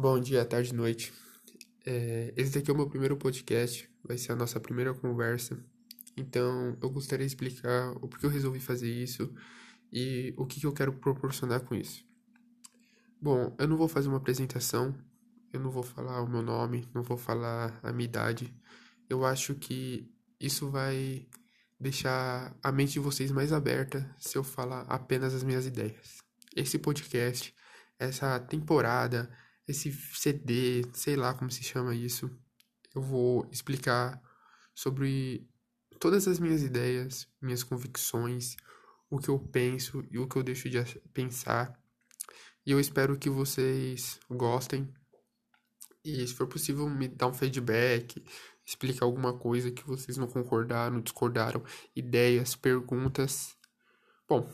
Bom dia, tarde, noite. É, esse daqui é o meu primeiro podcast, vai ser a nossa primeira conversa. Então, eu gostaria de explicar o porquê eu resolvi fazer isso e o que, que eu quero proporcionar com isso. Bom, eu não vou fazer uma apresentação, eu não vou falar o meu nome, não vou falar a minha idade. Eu acho que isso vai deixar a mente de vocês mais aberta se eu falar apenas as minhas ideias. Esse podcast, essa temporada, esse CD, sei lá como se chama isso, eu vou explicar sobre todas as minhas ideias, minhas convicções, o que eu penso e o que eu deixo de pensar. E eu espero que vocês gostem. E se for possível, me dar um feedback, explicar alguma coisa que vocês não concordaram, discordaram, ideias, perguntas. Bom,